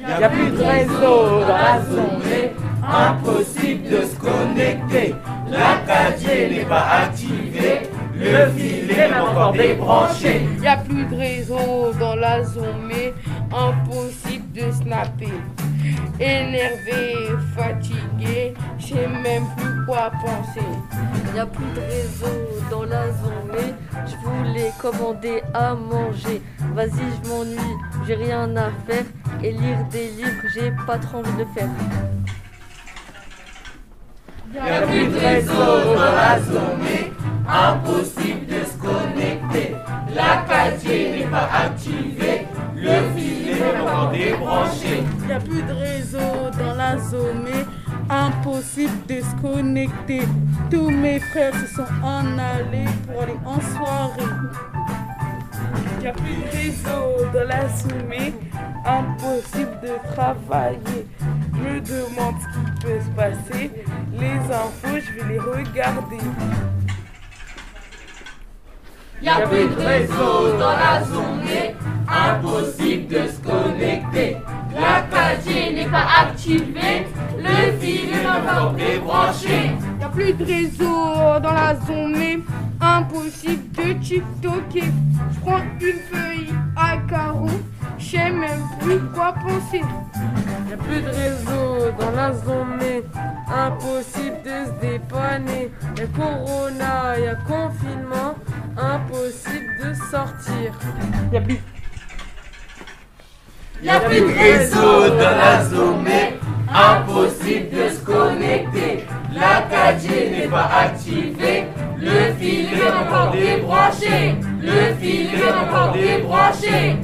Y a plus de réseau dans la zone, impossible de se connecter. La 4G n'est pas activée, le fil est encore débranché. Y a plus de réseau dans la zone, mais impossible de snapper. Énervé, fatigué, je sais même plus quoi penser. Y a plus de réseau dans la zone, mais je voulais commander à manger. Vas-y, je m'ennuie, j'ai rien à faire. Et lire des livres, j'ai pas trop envie de le faire. Y a plus de réseau dans la zone, impossible de se connecter. La 4G n'est pas activée, le fil est encore débranché. Y a plus de réseau dans la zone, mais impossible de se connecter. Tous mes frères se sont en allés pour aller en soirée. Y a plus de réseau dans la zone, mais impossible de travailler. Je me demande ce qui peut se passer. Les infos, je vais les regarder. Y a plus de réseau dans la zone, impossible de se connecter. La 4G n'est pas activée, le fil est encore débranché. Y a plus de réseau dans la zone, impossible de TikToker. Je prends une feuille à carreaux, je sais même plus quoi penser. Y a plus de réseau dans la zone, mais impossible de se dépanner. Y a corona, y a confinement, impossible de sortir. Y a plus Y a plus de réseau dans la zone, impossible de se connecter. La 4G n'est pas activée, le fil est encore débranché. Le fil est encore débranché.